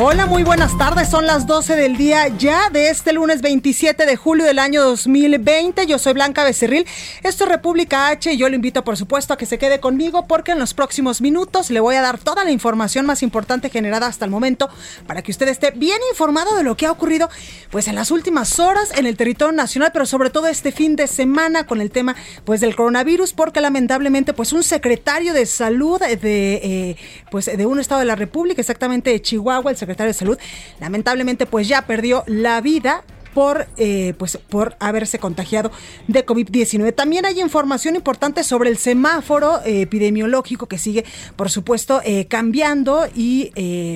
Hola, muy buenas tardes. Son las 12 del día ya de este lunes 27 de julio del año 2020. Yo soy Blanca Becerril. Esto es República H y yo lo invito, por supuesto, a que se quede conmigo porque en los próximos minutos le voy a dar toda la información más importante generada hasta el momento para que usted esté bien informado de lo que ha ocurrido pues en las últimas horas en el territorio nacional, pero sobre todo este fin de semana con el tema pues del coronavirus porque lamentablemente pues un secretario de salud de eh, pues de un estado de la República, exactamente de Chihuahua, el secretario de Salud, lamentablemente pues ya perdió la vida por, eh, pues, por haberse contagiado de COVID-19. También hay información importante sobre el semáforo eh, epidemiológico que sigue, por supuesto, eh, cambiando y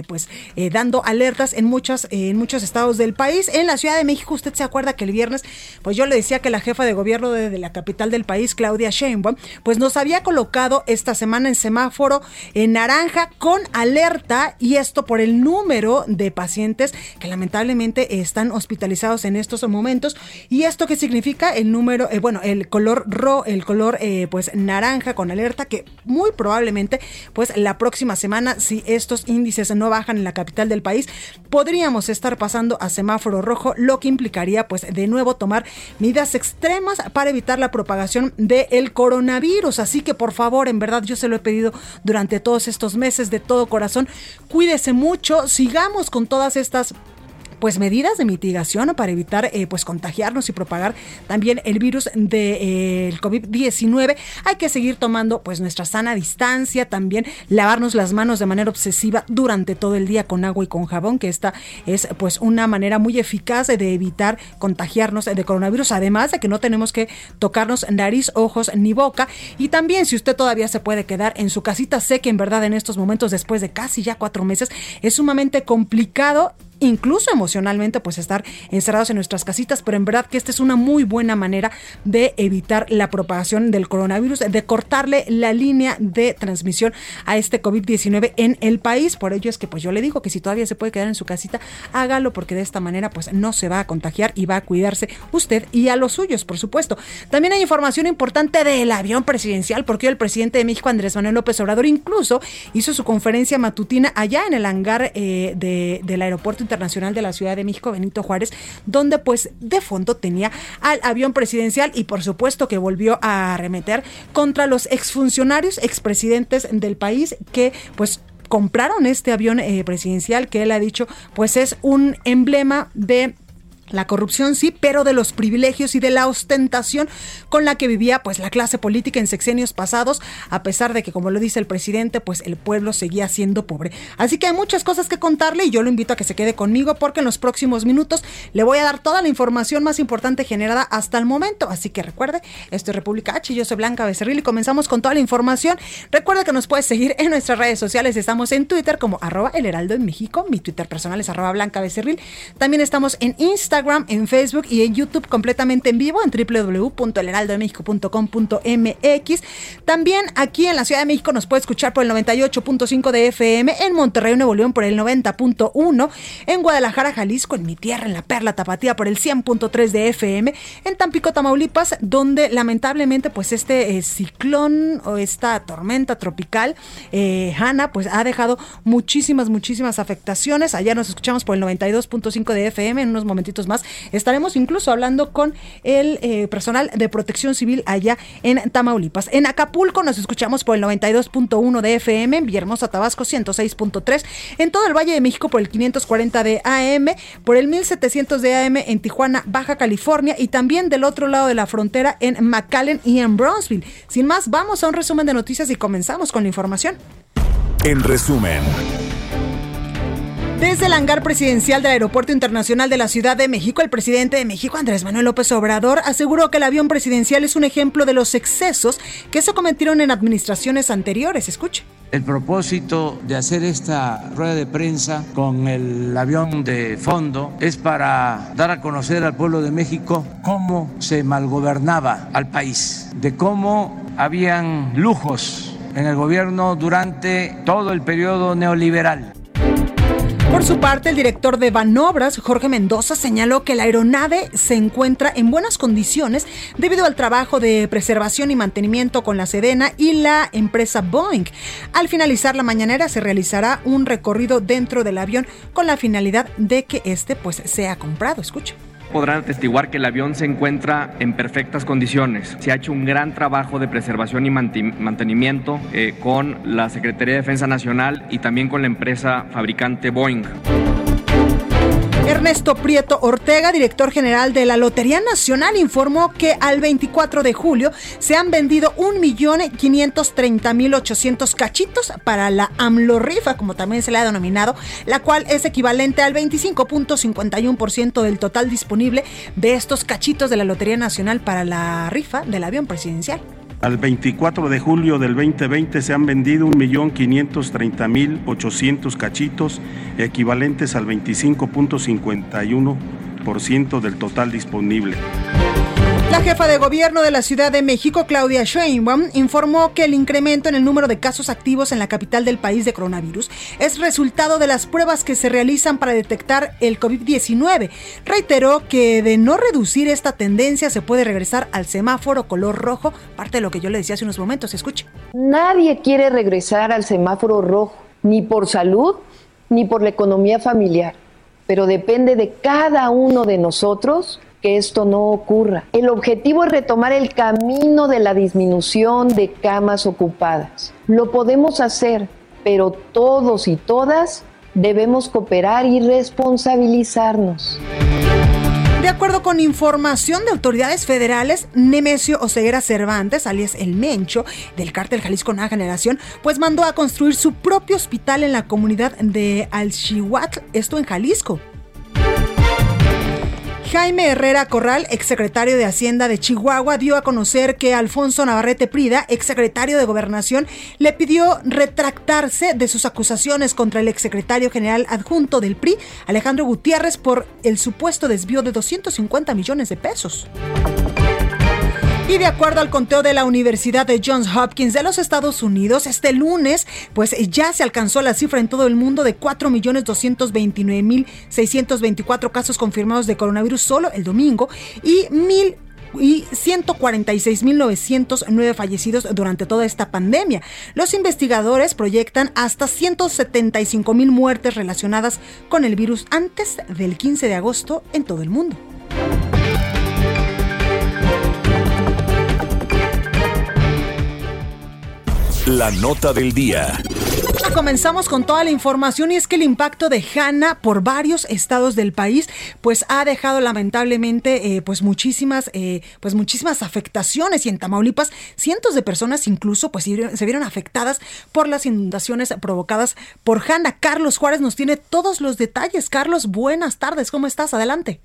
pues dando alertas en, muchas, en muchos estados del país. En la Ciudad de México, usted se acuerda que el viernes, pues yo le decía que la jefa de gobierno de, la capital del país, Claudia Sheinbaum, pues nos había colocado esta semana en semáforo en naranja con alerta y esto por el número de pacientes que lamentablemente están hospitalizados en estos momentos. ¿Y esto qué significa? El número, eh, bueno, el color ro, el color eh, pues naranja con alerta que muy probablemente pues la próxima semana, si estos índices no bajan en la capital del país, podríamos estar pasando a semáforo rojo, lo que implicaría pues de nuevo tomar medidas extremas para evitar la propagación del coronavirus. Así que por favor, en verdad yo se lo he pedido durante todos estos meses de todo corazón, cuídese mucho, sigamos con todas estas pues medidas de mitigación para evitar eh, pues contagiarnos y propagar también el virus del de, eh, COVID-19. Hay que seguir tomando pues nuestra sana distancia, también lavarnos las manos de manera obsesiva durante todo el día con agua y con jabón, que esta es pues una manera muy eficaz de evitar contagiarnos de coronavirus, además de que no tenemos que tocarnos nariz, ojos ni boca. Y también si usted todavía se puede quedar en su casita, sé que en verdad en estos momentos, después de casi ya cuatro meses, es sumamente complicado incluso emocionalmente, pues estar encerrados en nuestras casitas, pero en verdad que esta es una muy buena manera de evitar la propagación del coronavirus, de cortarle la línea de transmisión a este COVID-19 en el país. Por ello es que pues yo le digo que si todavía se puede quedar en su casita, hágalo porque de esta manera pues no se va a contagiar y va a cuidarse usted y a los suyos, por supuesto. También hay información importante del avión presidencial, porque el presidente de México, Andrés Manuel López Obrador, incluso hizo su conferencia matutina allá en el hangar eh, de, del aeropuerto Internacional de la Ciudad de México, Benito Juárez, donde pues de fondo tenía al avión presidencial y por supuesto que volvió a arremeter contra los exfuncionarios, expresidentes del país que pues compraron este avión eh, presidencial que él ha dicho pues es un emblema de la corrupción sí, pero de los privilegios y de la ostentación con la que vivía pues la clase política en sexenios pasados, a pesar de que como lo dice el presidente, pues el pueblo seguía siendo pobre. Así que hay muchas cosas que contarle y yo lo invito a que se quede conmigo porque en los próximos minutos le voy a dar toda la información más importante generada hasta el momento. Así que recuerde, esto es República H, yo soy Blanca Becerril y comenzamos con toda la información. Recuerde que nos puedes seguir en nuestras redes sociales, estamos en Twitter como arroba el heraldo en México, mi Twitter personal es arroba Blanca Becerril, también estamos en Instagram en Facebook y en YouTube completamente en vivo en www.elheraldodemexico.com.mx. También aquí en la Ciudad de México nos puede escuchar por el 98.5 de FM, en Monterrey, Nuevo León por el 90.1, en Guadalajara, Jalisco, en mi tierra, en la Perla Tapatía por el 100.3 de FM, en Tampico, Tamaulipas, donde lamentablemente pues este eh, ciclón o esta tormenta tropical, eh, Hanna, pues ha dejado muchísimas, muchísimas afectaciones. Allá nos escuchamos por el 92.5 de FM, en unos momentitos más Estaremos incluso hablando con el eh, personal de protección civil allá en Tamaulipas. En Acapulco nos escuchamos por el 92.1 de FM, en Villahermosa, Tabasco 106.3, en todo el Valle de México por el 540 de AM, por el 1700 de AM en Tijuana, Baja California y también del otro lado de la frontera en McAllen y en Brownsville. Sin más, vamos a un resumen de noticias y comenzamos con la información. En resumen. Desde el hangar presidencial del Aeropuerto Internacional de la Ciudad de México, el presidente de México, Andrés Manuel López Obrador, aseguró que el avión presidencial es un ejemplo de los excesos que se cometieron en administraciones anteriores. Escuche. El propósito de hacer esta rueda de prensa con el avión de fondo es para dar a conocer al pueblo de México cómo se malgobernaba al país, de cómo habían lujos en el gobierno durante todo el periodo neoliberal. Por su parte, el director de Banobras, Jorge Mendoza, señaló que la aeronave se encuentra en buenas condiciones debido al trabajo de preservación y mantenimiento con la Sedena y la empresa Boeing. Al finalizar la mañanera se realizará un recorrido dentro del avión con la finalidad de que este pues sea comprado. Escucha podrán atestiguar que el avión se encuentra en perfectas condiciones. Se ha hecho un gran trabajo de preservación y mantenimiento eh, con la Secretaría de Defensa Nacional y también con la empresa fabricante Boeing. Ernesto Prieto Ortega, director general de la Lotería Nacional, informó que al 24 de julio se han vendido 1.530.800 cachitos para la AMLO Rifa, como también se le ha denominado, la cual es equivalente al 25.51% del total disponible de estos cachitos de la Lotería Nacional para la rifa del avión presidencial. Al 24 de julio del 2020 se han vendido 1.530.800 cachitos, equivalentes al 25.51% del total disponible. La jefa de gobierno de la Ciudad de México, Claudia Sheinbaum, informó que el incremento en el número de casos activos en la capital del país de coronavirus es resultado de las pruebas que se realizan para detectar el COVID-19. Reiteró que de no reducir esta tendencia se puede regresar al semáforo color rojo, parte de lo que yo le decía hace unos momentos. Escuche. Nadie quiere regresar al semáforo rojo, ni por salud, ni por la economía familiar, pero depende de cada uno de nosotros que esto no ocurra. El objetivo es retomar el camino de la disminución de camas ocupadas. Lo podemos hacer, pero todos y todas debemos cooperar y responsabilizarnos. De acuerdo con información de autoridades federales, Nemesio Oseguera Cervantes, alias El Mencho, del cártel Jalisco Nueva Generación, pues mandó a construir su propio hospital en la comunidad de Alchihuatl, esto en Jalisco. Jaime Herrera Corral, exsecretario de Hacienda de Chihuahua, dio a conocer que Alfonso Navarrete Prida, exsecretario de Gobernación, le pidió retractarse de sus acusaciones contra el exsecretario general adjunto del PRI, Alejandro Gutiérrez, por el supuesto desvío de 250 millones de pesos. Y de acuerdo al conteo de la Universidad de Johns Hopkins de los Estados Unidos, este lunes, pues ya se alcanzó la cifra en todo el mundo de 4.229.624 casos confirmados de coronavirus solo el domingo y mil y 146.909 fallecidos durante toda esta pandemia. Los investigadores proyectan hasta 175.000 muertes relacionadas con el virus antes del 15 de agosto en todo el mundo. La nota del día. Comenzamos con toda la información y es que el impacto de Hanna por varios estados del país pues ha dejado lamentablemente eh, pues muchísimas eh, pues muchísimas afectaciones y en Tamaulipas cientos de personas incluso pues se vieron afectadas por las inundaciones provocadas por Hanna. Carlos Juárez nos tiene todos los detalles. Carlos, buenas tardes, ¿cómo estás? Adelante.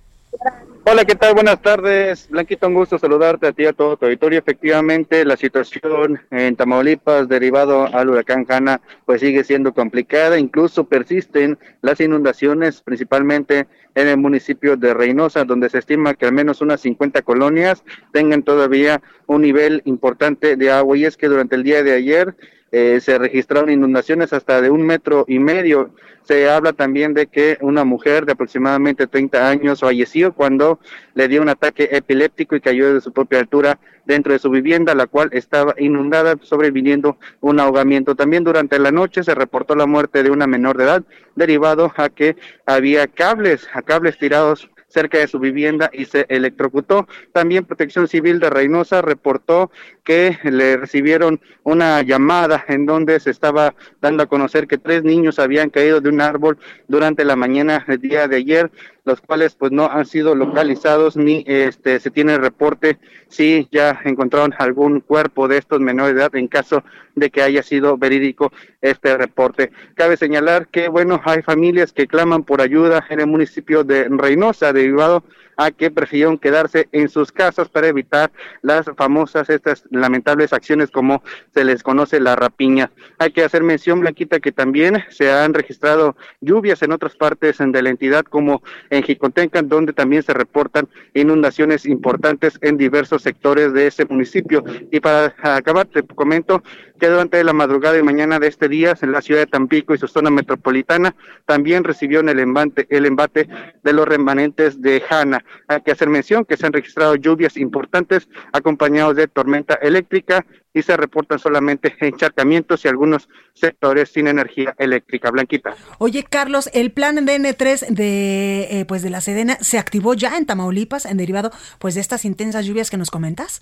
Hola, ¿qué tal? Buenas tardes. Blanquito, un gusto saludarte a ti y a todo tu auditorio. Efectivamente, la situación en Tamaulipas derivado al huracán Hanna pues sigue siendo complicada. Incluso persisten las inundaciones, principalmente en el municipio de Reynosa, donde se estima que al menos unas 50 colonias tengan todavía un nivel importante de agua. Y es que durante el día de ayer eh, se registraron inundaciones hasta de un metro y medio se habla también de que una mujer de aproximadamente 30 años falleció cuando le dio un ataque epiléptico y cayó de su propia altura dentro de su vivienda, la cual estaba inundada, sobreviviendo un ahogamiento. También durante la noche se reportó la muerte de una menor de edad, derivado a que había cables, a cables tirados cerca de su vivienda y se electrocutó. También Protección Civil de Reynosa reportó que le recibieron una llamada en donde se estaba dando a conocer que tres niños habían caído de un árbol durante la mañana del día de ayer los cuales pues no han sido localizados ni este se tiene reporte si ya encontraron algún cuerpo de estos menores de edad en caso de que haya sido verídico este reporte. Cabe señalar que bueno, hay familias que claman por ayuda en el municipio de Reynosa derivado a que prefirieron quedarse en sus casas para evitar las famosas, estas lamentables acciones como se les conoce la rapiña. Hay que hacer mención, Blanquita, que también se han registrado lluvias en otras partes de la entidad como en Jicotencan, donde también se reportan inundaciones importantes en diversos sectores de ese municipio. Y para acabar, te comento que durante la madrugada y mañana de este día, en la ciudad de Tampico y su zona metropolitana, también recibió el embate, el embate de los remanentes de Jana. Hay que hacer mención que se han registrado lluvias importantes acompañados de tormenta eléctrica y se reportan solamente encharcamientos y algunos sectores sin energía eléctrica. Blanquita. Oye, Carlos, el plan DN3 de, eh, pues de la Sedena se activó ya en Tamaulipas en derivado pues de estas intensas lluvias que nos comentas.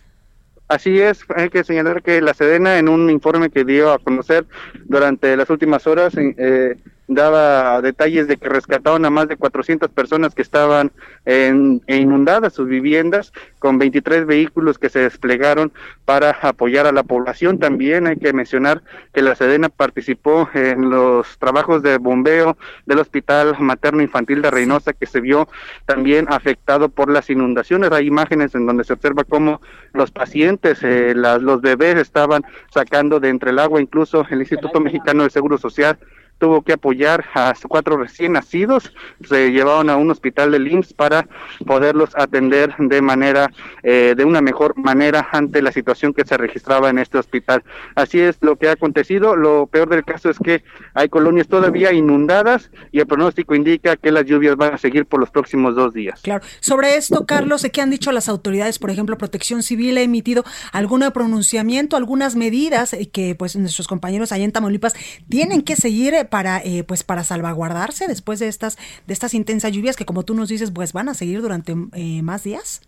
Así es, hay que señalar que la Sedena en un informe que dio a conocer durante las últimas horas eh, daba detalles de que rescataron a más de 400 personas que estaban en, inundadas sus viviendas, con 23 vehículos que se desplegaron para apoyar a la población. También hay que mencionar que la Sedena participó en los trabajos de bombeo del Hospital Materno Infantil de Reynosa, que se vio también afectado por las inundaciones. Hay imágenes en donde se observa cómo los pacientes, eh, los bebés estaban sacando de entre el agua, incluso el Instituto Mexicano de Seguro Social tuvo que apoyar a cuatro recién nacidos, se llevaron a un hospital de IMSS para poderlos atender de manera, eh, de una mejor manera ante la situación que se registraba en este hospital. Así es lo que ha acontecido. Lo peor del caso es que hay colonias todavía inundadas y el pronóstico indica que las lluvias van a seguir por los próximos dos días. Claro. Sobre esto, Carlos, ¿qué han dicho las autoridades? Por ejemplo, Protección Civil ha emitido algún pronunciamiento, algunas medidas que pues nuestros compañeros allá en Tamaulipas tienen que seguir para, eh, pues, para salvaguardarse después de estas, de estas intensas lluvias que, como tú nos dices, pues van a seguir durante eh, más días?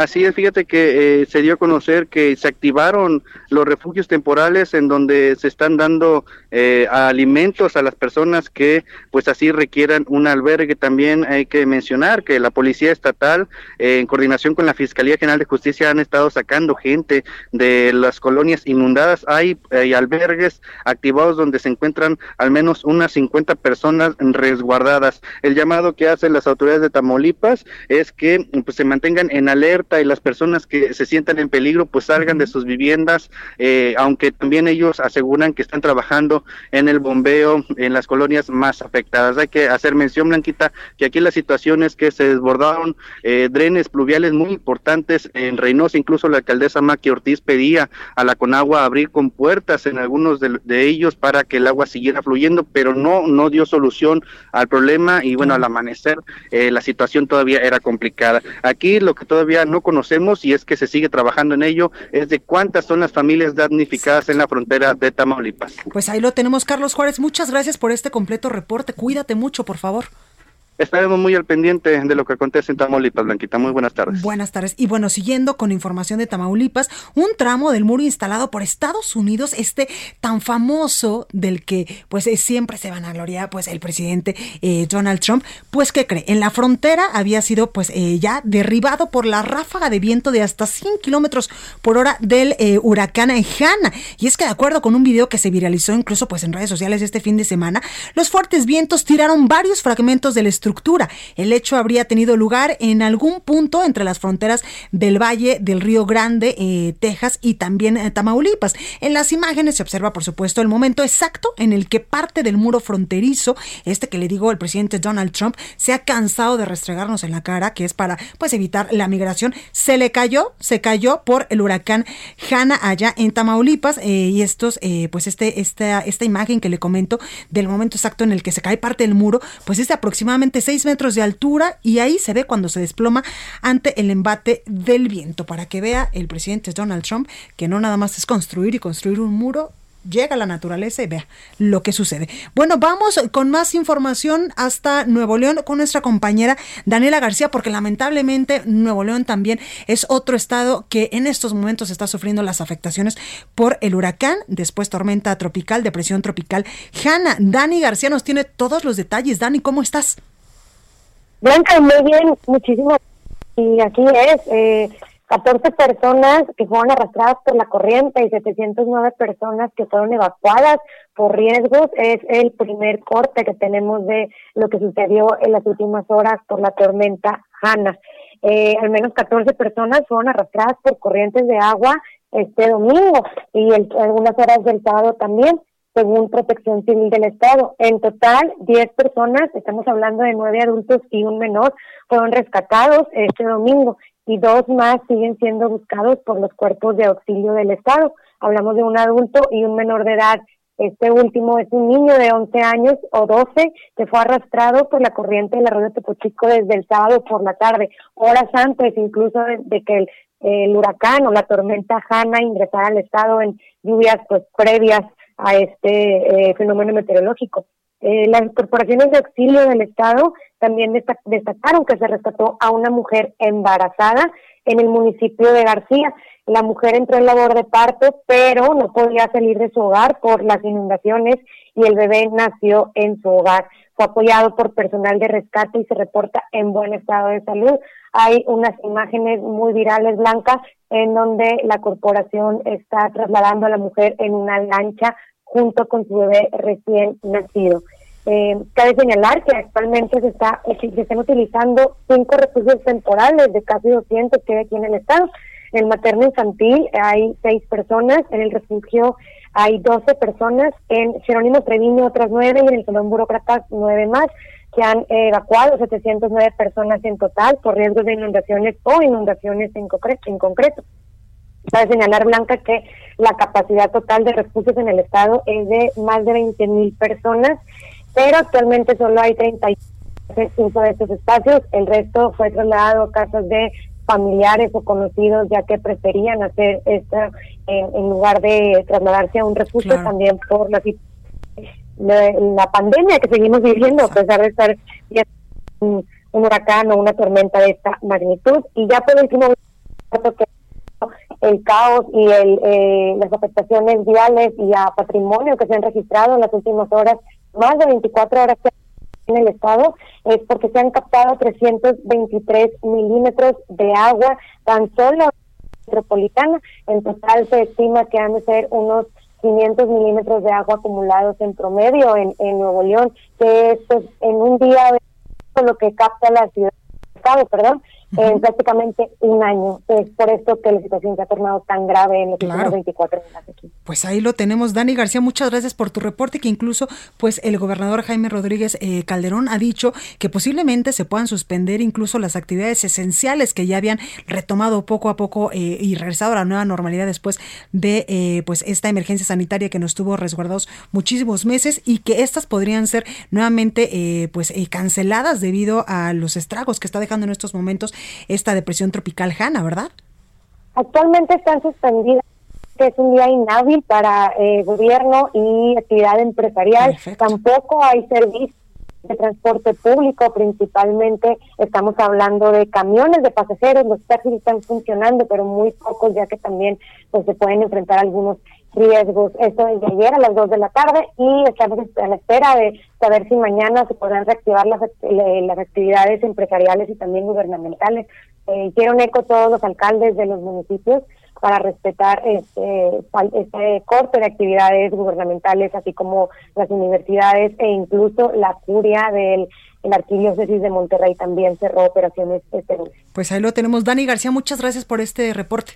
Así es, fíjate que eh, se dio a conocer que se activaron los refugios temporales en donde se están dando eh, alimentos a las personas que pues así requieran un albergue. También hay que mencionar que la Policía Estatal, eh, en coordinación con la Fiscalía General de Justicia, han estado sacando gente de las colonias inundadas. Hay, albergues activados donde se encuentran al menos unas 50 personas resguardadas. El llamado que hacen las autoridades de Tamaulipas es que pues, se mantengan en alerta y las personas que se sientan en peligro pues salgan de sus viviendas, eh, aunque también ellos aseguran que están trabajando en el bombeo en las colonias más afectadas. Hay que hacer mención, Blanquita, que aquí la situación es que se desbordaron eh, drenes pluviales muy importantes en Reynosa, incluso la alcaldesa Maqui Ortiz pedía a la Conagua abrir con puertas en algunos de, ellos para que el agua siguiera fluyendo, pero no, no dio solución al problema y bueno, al amanecer eh, la situación todavía era complicada. Aquí lo que todavía no conocemos y es que se sigue trabajando en ello, es de cuántas son las familias damnificadas en la frontera de Tamaulipas. Pues ahí lo tenemos, Carlos Juárez. Muchas gracias por este completo reporte. Cuídate mucho, por favor. Estaremos muy al pendiente de lo que acontece en Tamaulipas, Blanquita. Muy buenas tardes. Buenas tardes. Y bueno, siguiendo con información de Tamaulipas, un tramo del muro instalado por Estados Unidos, este tan famoso del que pues siempre se van a gloria pues el presidente eh, Donald Trump, pues ¿qué cree? En la frontera había sido pues eh, ya derribado por la ráfaga de viento de hasta 100 kilómetros por hora del eh, huracán Hanna. Y es que de acuerdo con un video que se viralizó incluso pues en redes sociales este fin de semana, los fuertes vientos tiraron varios fragmentos del estructura el hecho habría tenido lugar en algún punto entre las fronteras del Valle del Río Grande, eh, Texas y también eh, Tamaulipas. En las imágenes se observa, por supuesto, el momento exacto en el que parte del muro fronterizo, este que le digo el presidente Donald Trump, se ha cansado de restregarnos en la cara, que es para pues evitar la migración, se le cayó, se cayó por el huracán Hanna allá en Tamaulipas eh, y estos, pues este, esta, esta imagen que le comento del momento exacto en el que se cae parte del muro, pues es de aproximadamente 6 metros de altura y ahí se ve cuando se desploma ante el embate del viento, para que vea el presidente Donald Trump que no nada más es construir y construir un muro, llega la naturaleza y vea lo que sucede. Bueno, vamos con más información hasta Nuevo León con nuestra compañera Daniela García, porque lamentablemente Nuevo León también es otro estado que en estos momentos está sufriendo las afectaciones por el huracán, después tormenta tropical, depresión tropical. Hanna, Dani García nos tiene todos los detalles. Dani, ¿cómo estás? Blanca, muy bien, muchísimo. Y aquí es, eh, 14 personas que fueron arrastradas por la corriente y 709 personas que fueron evacuadas por riesgos. Es el primer corte que tenemos de lo que sucedió en las últimas horas por la tormenta Hanna. Eh, al menos 14 personas fueron arrastradas por corrientes de agua este domingo y en algunas horas del sábado también según Protección Civil del Estado. En total, 10 personas, estamos hablando de 9 adultos y un menor, fueron rescatados este domingo y dos más siguen siendo buscados por los cuerpos de auxilio del Estado. Hablamos de un adulto y un menor de edad. Este último es un niño de 11 años o 12 que fue arrastrado por la corriente del arroyo Tepochico desde el sábado por la tarde, horas antes incluso de, que el, huracán o la tormenta Hanna ingresara al estado en lluvias pues previas a este eh, fenómeno meteorológico. Eh, las corporaciones de auxilio del Estado también destacaron que se rescató a una mujer embarazada en el municipio de García. La mujer entró en labor de parto, pero no podía salir de su hogar por las inundaciones y el bebé nació en su hogar. Fue apoyado por personal de rescate y se reporta en buen estado de salud. Hay unas imágenes muy virales blancas en donde la corporación está trasladando a la mujer en una lancha junto con su bebé recién nacido. Eh, cabe señalar que actualmente se está se están utilizando cinco refugios temporales de casi 200 que hay aquí en el estado. En el materno infantil hay seis personas, en el refugio hay 12 personas, en Jerónimo Treviño otras nueve y en el Salón Burócratas nueve más que han evacuado 709 personas en total por riesgos de inundaciones o inundaciones en concreto. En concreto. Cabe señalar, Blanca, que la capacidad total de refugios en el estado es de más de 20 mil personas, pero actualmente solo hay 35 de estos espacios. El resto fue trasladado a casas de familiares o conocidos, ya que preferían hacer esto en, lugar de trasladarse a un refugio, también por la, la, pandemia que seguimos viviendo, a pesar de estar un, un huracán o una tormenta de esta magnitud. Y ya por último, que el caos y el, eh, las afectaciones viales y a patrimonio que se han registrado en las últimas horas, más de 24 horas en el estado, es porque se han captado 323 milímetros de agua tan solo metropolitana. En total se estima que han de ser unos 500 milímetros de agua acumulados en promedio en, en Nuevo León, que es en un día lo que capta la ciudad, perdón, en prácticamente un año. Es por esto que la situación se ha tornado tan grave en los últimos 24 horas aquí. Pues ahí lo tenemos. Dani García, muchas gracias por tu reporte, que incluso pues el gobernador Jaime Rodríguez eh, Calderón ha dicho que posiblemente se puedan suspender incluso las actividades esenciales que ya habían retomado poco a poco eh, y regresado a la nueva normalidad después de eh, pues esta emergencia sanitaria que nos tuvo resguardados muchísimos meses y que estas podrían ser nuevamente pues canceladas debido a los estragos que está dejando en estos momentos esta depresión tropical Hanna, ¿verdad? Actualmente están suspendidas que es un día inhábil para eh, gobierno y actividad empresarial. Tampoco hay servicio de transporte público, principalmente estamos hablando de camiones de pasajeros, los taxis están funcionando, pero muy pocos, ya que también pues, se pueden enfrentar algunos riesgos. Esto desde ayer a las 2 de la tarde y estamos a la espera de saber si mañana se podrán reactivar las, las actividades empresariales y también gubernamentales. Eh, hicieron eco todos los alcaldes de los municipios para respetar este, este corte de actividades gubernamentales, así como las universidades e incluso la curia del el arquidiócesis de Monterrey también cerró operaciones este Pues ahí lo tenemos. Dani García, muchas gracias por este reporte.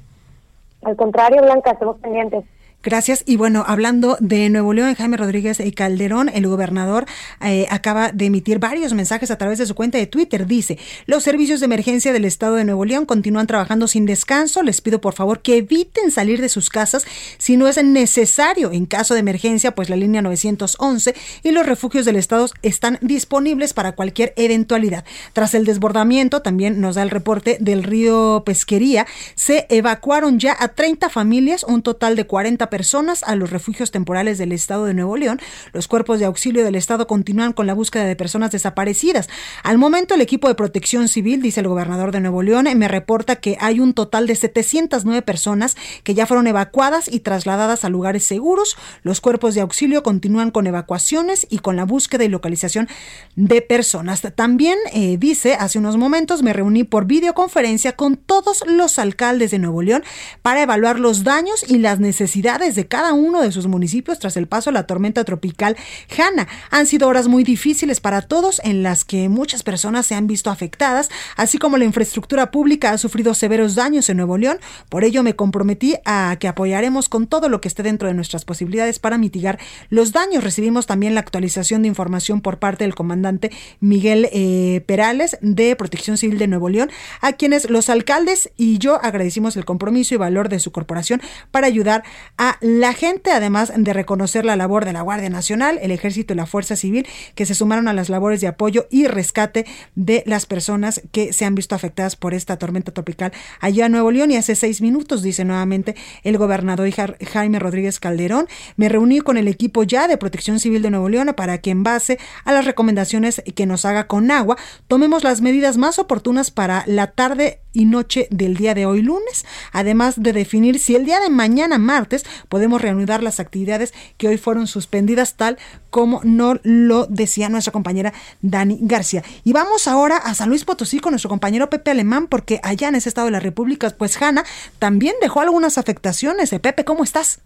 Al contrario, Blanca, estamos pendientes. Gracias. Y bueno, hablando de Nuevo León, Jaime Rodríguez y Calderón, el gobernador eh, acaba de emitir varios mensajes a través de su cuenta de Twitter. Dice, los servicios de emergencia del estado de Nuevo León continúan trabajando sin descanso. Les pido por favor que eviten salir de sus casas si no es necesario. En caso de emergencia, pues la línea 911 y los refugios del estado están disponibles para cualquier eventualidad. Tras el desbordamiento, también nos da el reporte del río Pesquería, se evacuaron ya a 30 familias, un total de 40 personas a los refugios temporales del estado de Nuevo León. Los cuerpos de auxilio del estado continúan con la búsqueda de personas desaparecidas. Al momento, el equipo de protección civil, dice el gobernador de Nuevo León, me reporta que hay un total de 709 personas que ya fueron evacuadas y trasladadas a lugares seguros. Los cuerpos de auxilio continúan con evacuaciones y con la búsqueda y localización de personas. También eh, dice, hace unos momentos me reuní por videoconferencia con todos los alcaldes de Nuevo León para evaluar los daños y las necesidades de cada uno de sus municipios tras el paso de la tormenta tropical Hanna. Han sido horas muy difíciles para todos en las que muchas personas se han visto afectadas, así como la infraestructura pública ha sufrido severos daños en Nuevo León. Por ello me comprometí a que apoyaremos con todo lo que esté dentro de nuestras posibilidades para mitigar los daños. Recibimos también la actualización de información por parte del comandante Miguel eh, Perales de Protección Civil de Nuevo León, a quienes los alcaldes y yo agradecimos el compromiso y valor de su corporación para ayudar a la gente, además de reconocer la labor de la Guardia Nacional, el Ejército y la Fuerza Civil, que se sumaron a las labores de apoyo y rescate de las personas que se han visto afectadas por esta tormenta tropical allá en Nuevo León. Y hace seis minutos, dice nuevamente el gobernador Jaime Rodríguez Calderón, me reuní con el equipo ya de Protección Civil de Nuevo León para que en base a las recomendaciones que nos haga con agua, tomemos las medidas más oportunas para la tarde y noche del día de hoy lunes, además de definir si el día de mañana martes podemos reanudar las actividades que hoy fueron suspendidas tal como no lo decía nuestra compañera Dani García. Y vamos ahora a San Luis Potosí con nuestro compañero Pepe Alemán porque allá en ese estado de la República, pues Hanna también dejó algunas afectaciones. Eh, Pepe, ¿cómo estás?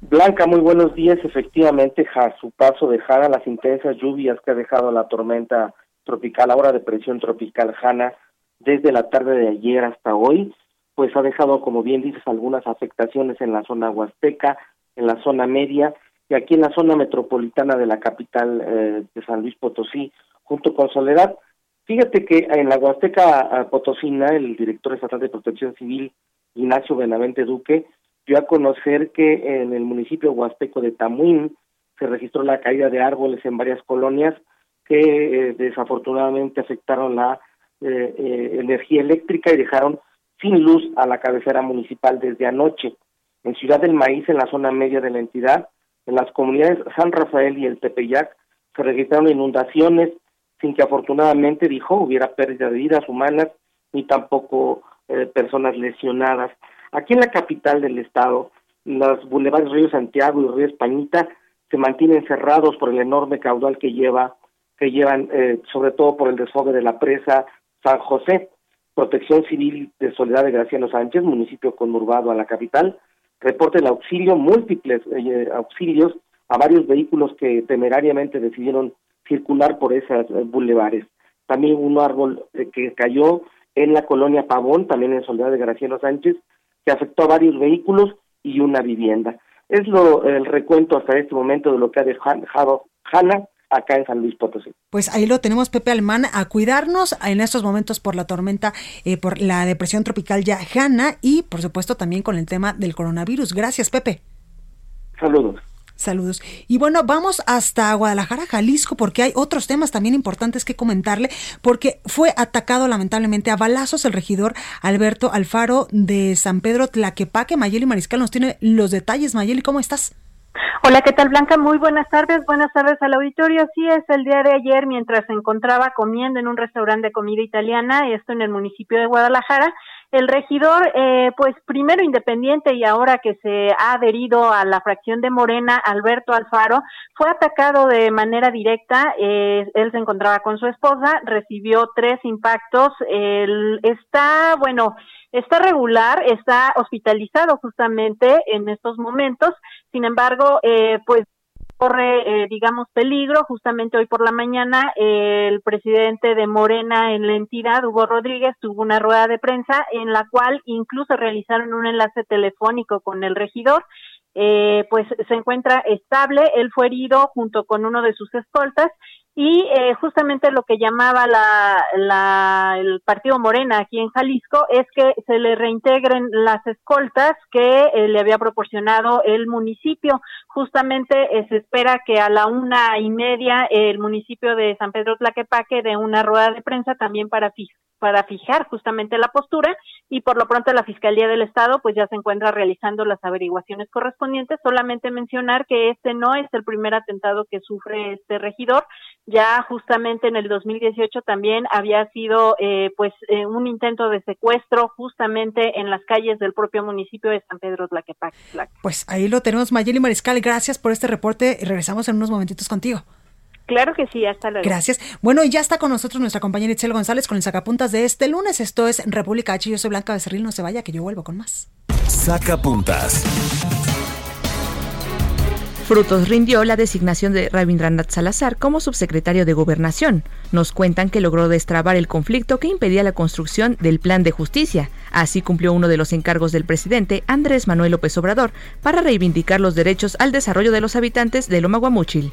Blanca, muy buenos días. Efectivamente, a su paso de Hanna, las intensas lluvias que ha dejado la tormenta tropical, ahora de presión tropical Hanna, desde la tarde de ayer hasta hoy, pues ha dejado, como bien dices, algunas afectaciones en la zona huasteca, en la zona media y aquí en la zona metropolitana de la capital eh, de San Luis Potosí, junto con Soledad. Fíjate que en la Huasteca Potosina, el director estatal de Protección Civil, Ignacio Benavente Duque, dio a conocer que en el municipio huasteco de Tamuín se registró la caída de árboles en varias colonias que eh, desafortunadamente afectaron la eh, eh, energía eléctrica y dejaron sin luz a la cabecera municipal desde anoche. En Ciudad del Maíz, en la zona media de la entidad, en las comunidades San Rafael y el Tepeyac, se registraron inundaciones sin que afortunadamente, dijo, hubiera pérdida de vidas humanas ni tampoco eh, personas lesionadas. Aquí en la capital del estado, los bulevares Río Santiago y Río Españita se mantienen cerrados por el enorme caudal que lleva que llevan eh, sobre todo por el desfogue de la presa San José, Protección Civil de Soledad de Graciano Sánchez, municipio conurbado a la capital, reporta el auxilio, múltiples eh, auxilios a varios vehículos que temerariamente decidieron circular por esos eh, bulevares. También un árbol eh, que cayó en la colonia Pavón, también en Soledad de Graciano Sánchez, que afectó a varios vehículos y una vivienda. Es lo el recuento hasta este momento de lo que ha dejado Hanna acá en San Luis Potosí. Pues ahí lo tenemos, Pepe Alemán, a cuidarnos en estos momentos por la tormenta, eh, por la depresión tropical ya Hanna y por supuesto también con el tema del coronavirus. Gracias, Pepe. Saludos. Saludos. Y bueno, vamos hasta Guadalajara, Jalisco, porque hay otros temas también importantes que comentarle, porque fue atacado lamentablemente a balazos el regidor Alberto Alfaro de San Pedro Tlaquepaque. Mayeli Mariscal nos tiene los detalles. Mayeli, ¿cómo estás? Hola, ¿qué tal Blanca? Muy buenas tardes, buenas tardes al auditorio. Sí, es el día de ayer mientras se encontraba comiendo en un restaurante de comida italiana, esto en el municipio de Guadalajara. El regidor, eh, pues primero independiente y ahora que se ha adherido a la fracción de Morena, Alberto Alfaro, fue atacado de manera directa. Eh, él se encontraba con su esposa, recibió tres impactos. Él está, bueno, está regular, está hospitalizado justamente en estos momentos, sin embargo, eh, pues corre, eh, digamos, peligro. Justamente hoy por la mañana, el presidente de Morena en la entidad, Hugo Rodríguez, tuvo una rueda de prensa en la cual incluso realizaron un enlace telefónico con el regidor. Eh, pues se encuentra estable, él fue herido junto con uno de sus escoltas y eh, justamente lo que llamaba la, la, el partido Morena aquí en Jalisco es que se le reintegren las escoltas que eh, le había proporcionado el municipio. Justamente eh, se espera que a la una y media el municipio de San Pedro Tlaquepaque dé una rueda de prensa también para para fijar justamente la postura y por lo pronto la Fiscalía del Estado pues ya se encuentra realizando las averiguaciones correspondientes. Solamente mencionar que este no es el primer atentado que sufre este regidor. Ya justamente en el 2018 también había sido eh, pues eh, un intento de secuestro justamente en las calles del propio municipio de San Pedro Tlaquepaque. Pues ahí lo tenemos, Mayeli Mariscal. Gracias por este reporte. Regresamos en unos momentitos contigo. Claro que sí, hasta luego. Gracias. Bueno, y ya está con nosotros nuestra compañera Itzel González con el sacapuntas de este lunes. Esto es República H. Yo soy Blanca Becerril. No se vaya, que yo vuelvo con más. Sacapuntas. Frutos rindió la designación de Rabindranath Salazar como subsecretario de Gobernación. Nos cuentan que logró destrabar el conflicto que impedía la construcción del plan de justicia. Así cumplió uno de los encargos del presidente Andrés Manuel López Obrador para reivindicar los derechos al desarrollo de los habitantes de Loma Guamúchil.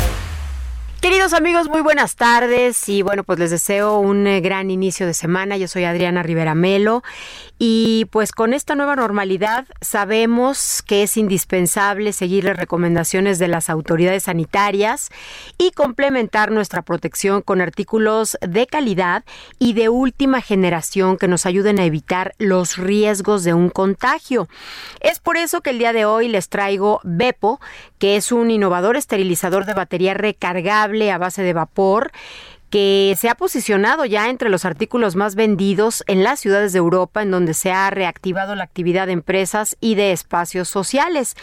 Queridos amigos, muy buenas tardes y bueno, pues les deseo un eh, gran inicio de semana. Yo soy Adriana Rivera Melo y pues con esta nueva normalidad sabemos que es indispensable seguir las recomendaciones de las autoridades sanitarias y complementar nuestra protección con artículos de calidad y de última generación que nos ayuden a evitar los riesgos de un contagio. Es por eso que el día de hoy les traigo Bepo, que es un innovador esterilizador de batería recargable a base de vapor que se ha posicionado ya entre los artículos más vendidos en las ciudades de Europa, en donde se ha reactivado la actividad de empresas y de espacios sociales.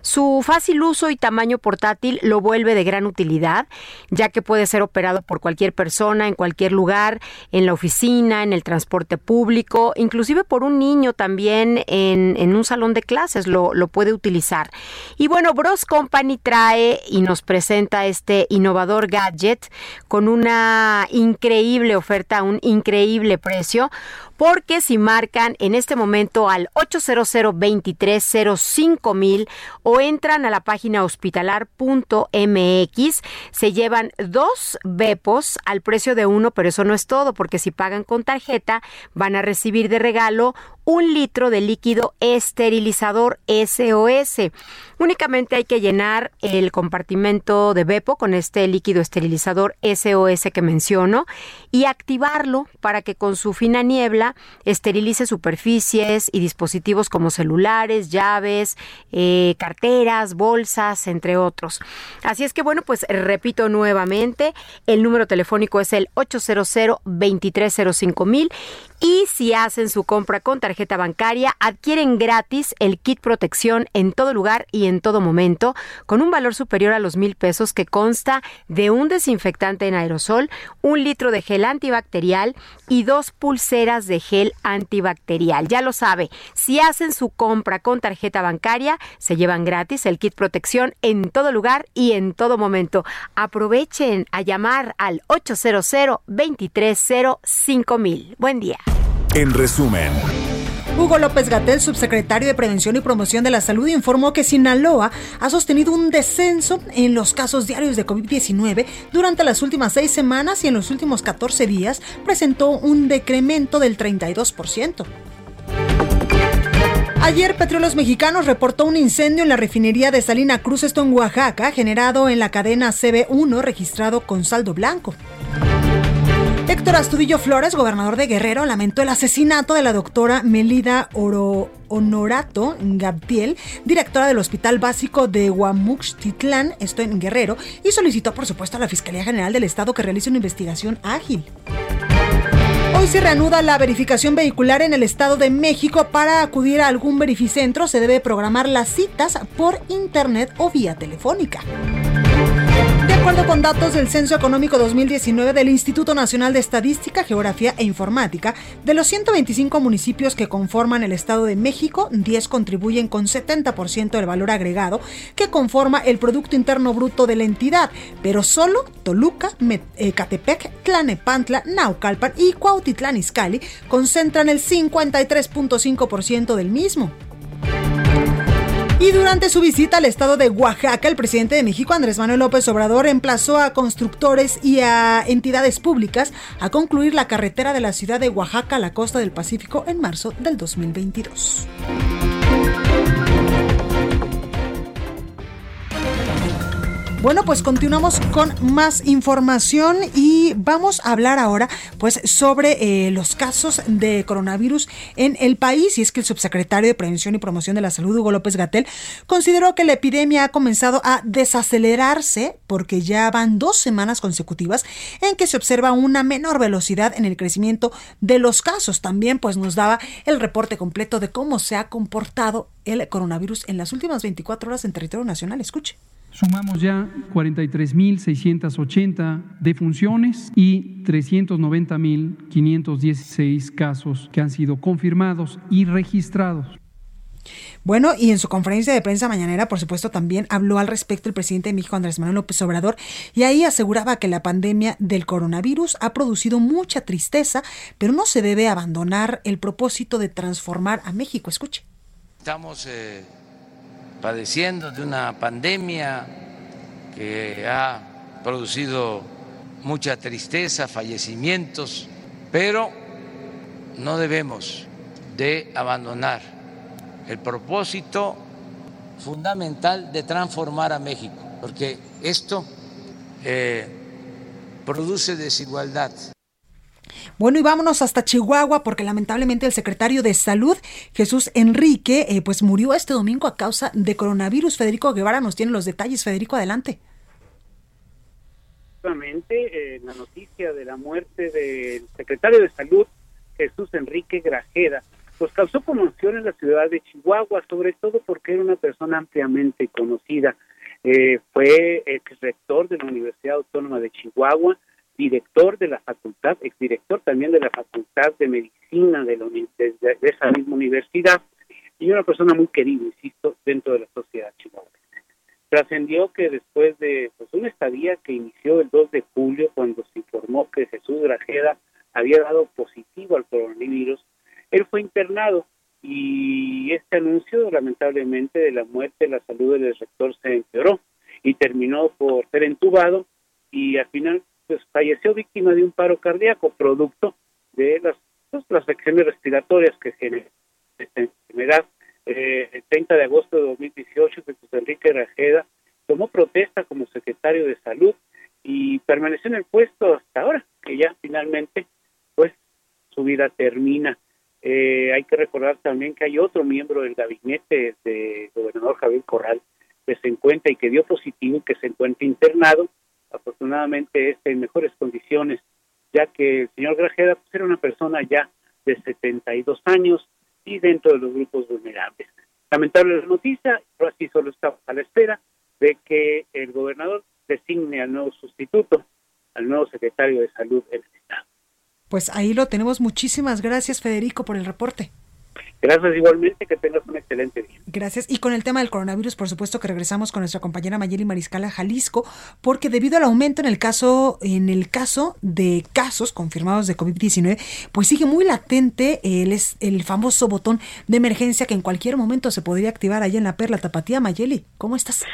Su fácil uso y tamaño portátil lo vuelve de gran utilidad, ya que puede ser operado por cualquier persona, en cualquier lugar, en la oficina, en el transporte público, inclusive por un niño también en, en un salón de clases lo, lo puede utilizar. Y bueno, Bros Company trae y nos presenta este innovador gadget con una increíble oferta, un increíble precio, porque si marcan en este momento al 800 mil o entran a la página hospitalar.mx, se llevan dos Bepos al precio de uno, pero eso no es todo, porque si pagan con tarjeta van a recibir de regalo un litro de líquido esterilizador SOS. Únicamente hay que llenar el compartimento de Bepo con este líquido esterilizador SOS que menciono y activarlo para que con su fina niebla esterilice superficies y dispositivos como celulares, llaves, eh, carteras, bolsas, entre otros. Así es que bueno, pues repito nuevamente, el número telefónico es el 800 2305 mil y si hacen su compra con tarjeta bancaria, adquieren gratis el kit protección en todo lugar y en todo momento, con un valor superior a los mil pesos que consta de un desinfectante en aerosol, un litro de gel antibacterial y dos pulseras de gel antibacterial. Ya lo sabe, si hacen su compra con tarjeta bancaria, se llevan gratis el kit protección en todo lugar y en todo momento. Aprovechen a llamar al 800 230 mil. Buen día. En resumen. Hugo López Gatel, subsecretario de Prevención y Promoción de la Salud, informó que Sinaloa ha sostenido un descenso en los casos diarios de COVID-19 durante las últimas seis semanas y en los últimos 14 días presentó un decremento del 32%. Ayer Petróleos Mexicanos reportó un incendio en la refinería de Salina Cruz, esto en Oaxaca, generado en la cadena CB1 registrado con saldo blanco. Héctor Astudillo Flores, gobernador de Guerrero, lamentó el asesinato de la doctora Melida Oro Honorato Gabtiel, directora del Hospital Básico de Huamuchtitlán, esto en Guerrero, y solicitó por supuesto a la Fiscalía General del Estado que realice una investigación ágil. Hoy se reanuda la verificación vehicular en el Estado de México. Para acudir a algún verificentro se debe programar las citas por internet o vía telefónica. Acuerdo con datos del Censo Económico 2019 del Instituto Nacional de Estadística, Geografía e Informática, de los 125 municipios que conforman el Estado de México, 10 contribuyen con 70% del valor agregado que conforma el Producto Interno Bruto de la entidad, pero solo Toluca, Ecatepec, Tlanepantla, Naucalpan y Cuautitlán Izcalli concentran el 53.5% del mismo. Y durante su visita al estado de Oaxaca, el presidente de México, Andrés Manuel López Obrador, emplazó a constructores y a entidades públicas a concluir la carretera de la ciudad de Oaxaca a la costa del Pacífico en marzo del 2022. Bueno, pues continuamos con más información y vamos a hablar ahora pues sobre eh, los casos de coronavirus en el país y es que el subsecretario de Prevención y Promoción de la Salud, Hugo López Gatel, consideró que la epidemia ha comenzado a desacelerarse porque ya van dos semanas consecutivas en que se observa una menor velocidad en el crecimiento de los casos. También pues nos daba el reporte completo de cómo se ha comportado el coronavirus en las últimas 24 horas en territorio nacional. Escuche. Sumamos ya 43.680 defunciones y 390.516 casos que han sido confirmados y registrados. Bueno, y en su conferencia de prensa mañanera, por supuesto, también habló al respecto el presidente de México, Andrés Manuel López Obrador, y ahí aseguraba que la pandemia del coronavirus ha producido mucha tristeza, pero no se debe abandonar el propósito de transformar a México. Escuche. Estamos eh, padeciendo de una pandemia que ha producido mucha tristeza, fallecimientos, pero no debemos de abandonar el propósito fundamental de transformar a México, porque esto eh, produce desigualdad. Bueno, y vámonos hasta Chihuahua porque lamentablemente el secretario de Salud, Jesús Enrique, eh, pues murió este domingo a causa de coronavirus. Federico Guevara nos tiene los detalles. Federico, adelante. Eh, la noticia de la muerte del secretario de Salud, Jesús Enrique Grajeda, pues causó conmoción en la ciudad de Chihuahua, sobre todo porque era una persona ampliamente conocida. Eh, fue ex rector de la Universidad Autónoma de Chihuahua, director de la facultad, exdirector también de la Facultad de Medicina de, la, de, esa misma universidad, y una persona muy querida, insisto, dentro de la sociedad chihuahuense. Trascendió que después de pues, una estadía que inició el 2 de julio, cuando se informó que Jesús Grajeda había dado positivo al coronavirus, él fue internado y este anuncio, lamentablemente, de la muerte de la salud del rector se empeoró y terminó por ser entubado y al final pues falleció víctima de un paro cardíaco producto de las, pues, las afecciones respiratorias que genera esta enfermedad. Eh, el 30 de agosto de 2018, Jesús Enrique Rajeda tomó protesta como secretario de salud y permaneció en el puesto hasta ahora, que ya finalmente, pues, su vida termina. Eh, hay que recordar también que hay otro miembro del gabinete del gobernador Javier Corral que se encuentra y que dio positivo que se encuentra internado afortunadamente está en mejores condiciones, ya que el señor Grajeda pues, era una persona ya de 72 años y dentro de los grupos vulnerables. Lamentable la noticia, pero así solo estamos a la espera de que el gobernador designe al nuevo sustituto, al nuevo secretario de salud del Estado. Pues ahí lo tenemos. Muchísimas gracias, Federico, por el reporte. Gracias igualmente, que tengas un excelente día. Gracias. Y con el tema del coronavirus, por supuesto que regresamos con nuestra compañera Mayeli Mariscala Jalisco, porque debido al aumento en el caso, en el caso de casos confirmados de COVID-19, pues sigue muy latente el, el famoso botón de emergencia que en cualquier momento se podría activar allá en la Perla Tapatía. Mayeli, ¿cómo estás?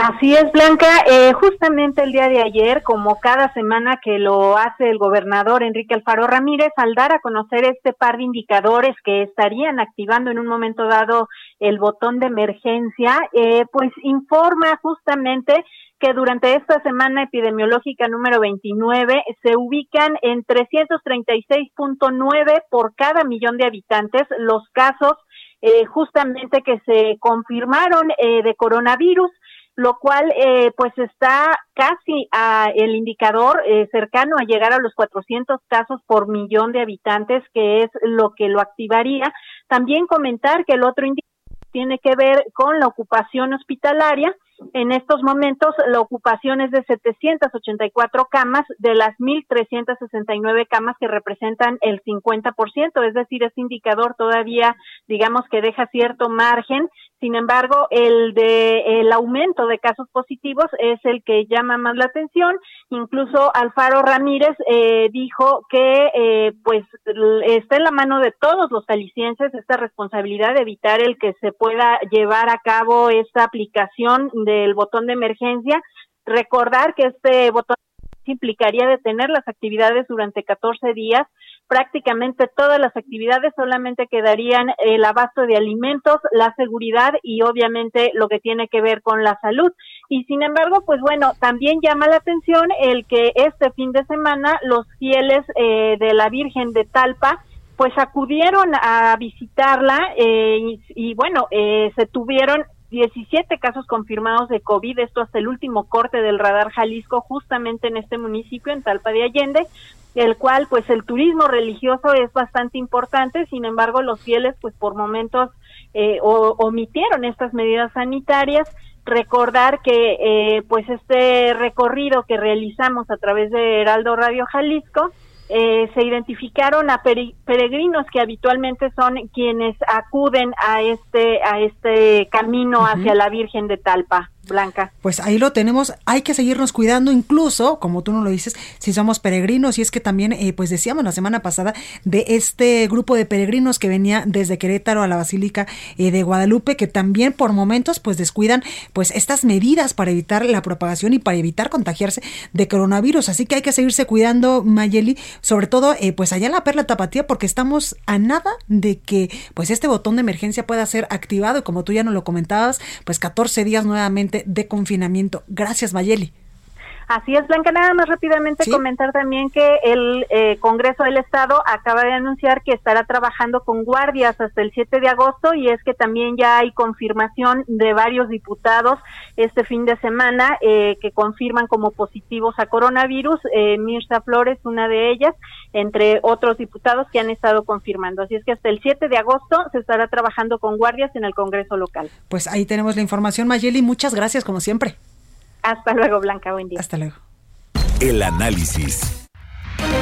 Así es, Blanca. Eh, justamente el día de ayer, como cada semana que lo hace el gobernador Enrique Alfaro Ramírez, al dar a conocer este par de indicadores que estarían activando en un momento dado el botón de emergencia, eh, pues informa justamente que durante esta semana epidemiológica número 29 se ubican en 336.9 por cada millón de habitantes los casos eh, justamente que se confirmaron eh, de coronavirus lo cual eh, pues está casi a el indicador eh, cercano a llegar a los 400 casos por millón de habitantes, que es lo que lo activaría. También comentar que el otro indicador tiene que ver con la ocupación hospitalaria En estos momentos la ocupación es de 784 camas de las 1.369 camas que representan el 50%, es decir, este indicador todavía digamos que deja cierto margen sin embargo, el de el aumento de casos positivos es el que llama más la atención. Incluso Alfaro Ramírez eh, dijo que eh, pues está en la mano de todos los calicienses esta responsabilidad de evitar el que se pueda llevar a cabo esta aplicación del botón de emergencia. Recordar que este botón implicaría detener las actividades durante 14 días prácticamente todas las actividades solamente quedarían el abasto de alimentos, la seguridad y obviamente lo que tiene que ver con la salud. Y sin embargo, pues bueno, también llama la atención el que este fin de semana los fieles eh, de la Virgen de Talpa pues acudieron a visitarla eh, y, y, bueno, eh, se tuvieron 17 casos confirmados de COVID, esto hasta el último corte del radar Jalisco, justamente en este municipio, en Talpa de Allende, el cual pues el turismo religioso es bastante importante, sin embargo los fieles pues por momentos eh, omitieron estas medidas sanitarias. Recordar que eh, pues este recorrido que realizamos a través de Heraldo Radio Jalisco, eh, se identificaron a peregrinos que habitualmente son quienes acuden a este a este camino hacia la Virgen de Talpa. Blanca. Pues ahí lo tenemos, hay que seguirnos cuidando incluso, como tú no lo dices, si somos peregrinos y es que también, eh, pues decíamos la semana pasada de este grupo de peregrinos que venía desde Querétaro a la Basílica eh, de Guadalupe, que también por momentos pues descuidan pues estas medidas para evitar la propagación y para evitar contagiarse de coronavirus, así que hay que seguirse cuidando Mayeli, sobre todo eh, pues allá en la Perla Tapatía porque estamos a nada de que pues este botón de emergencia pueda ser activado y como tú ya nos lo comentabas, pues 14 días nuevamente de confinamiento. Gracias, Mayeli. Así es, Blanca. Nada más rápidamente comentar también que el eh, Congreso del Estado acaba de anunciar que estará trabajando con guardias hasta el 7 de agosto y es que también ya hay confirmación de varios diputados este fin de semana eh, que confirman como positivos a coronavirus. Eh, Mirza Flores, una de ellas, entre otros diputados que han estado confirmando. Así es que hasta el 7 de agosto se estará trabajando con guardias en el Congreso local. Pues ahí tenemos la información, Mayeli. Muchas gracias, como siempre. Hasta luego, Blanca. Buen día. Hasta luego. El análisis.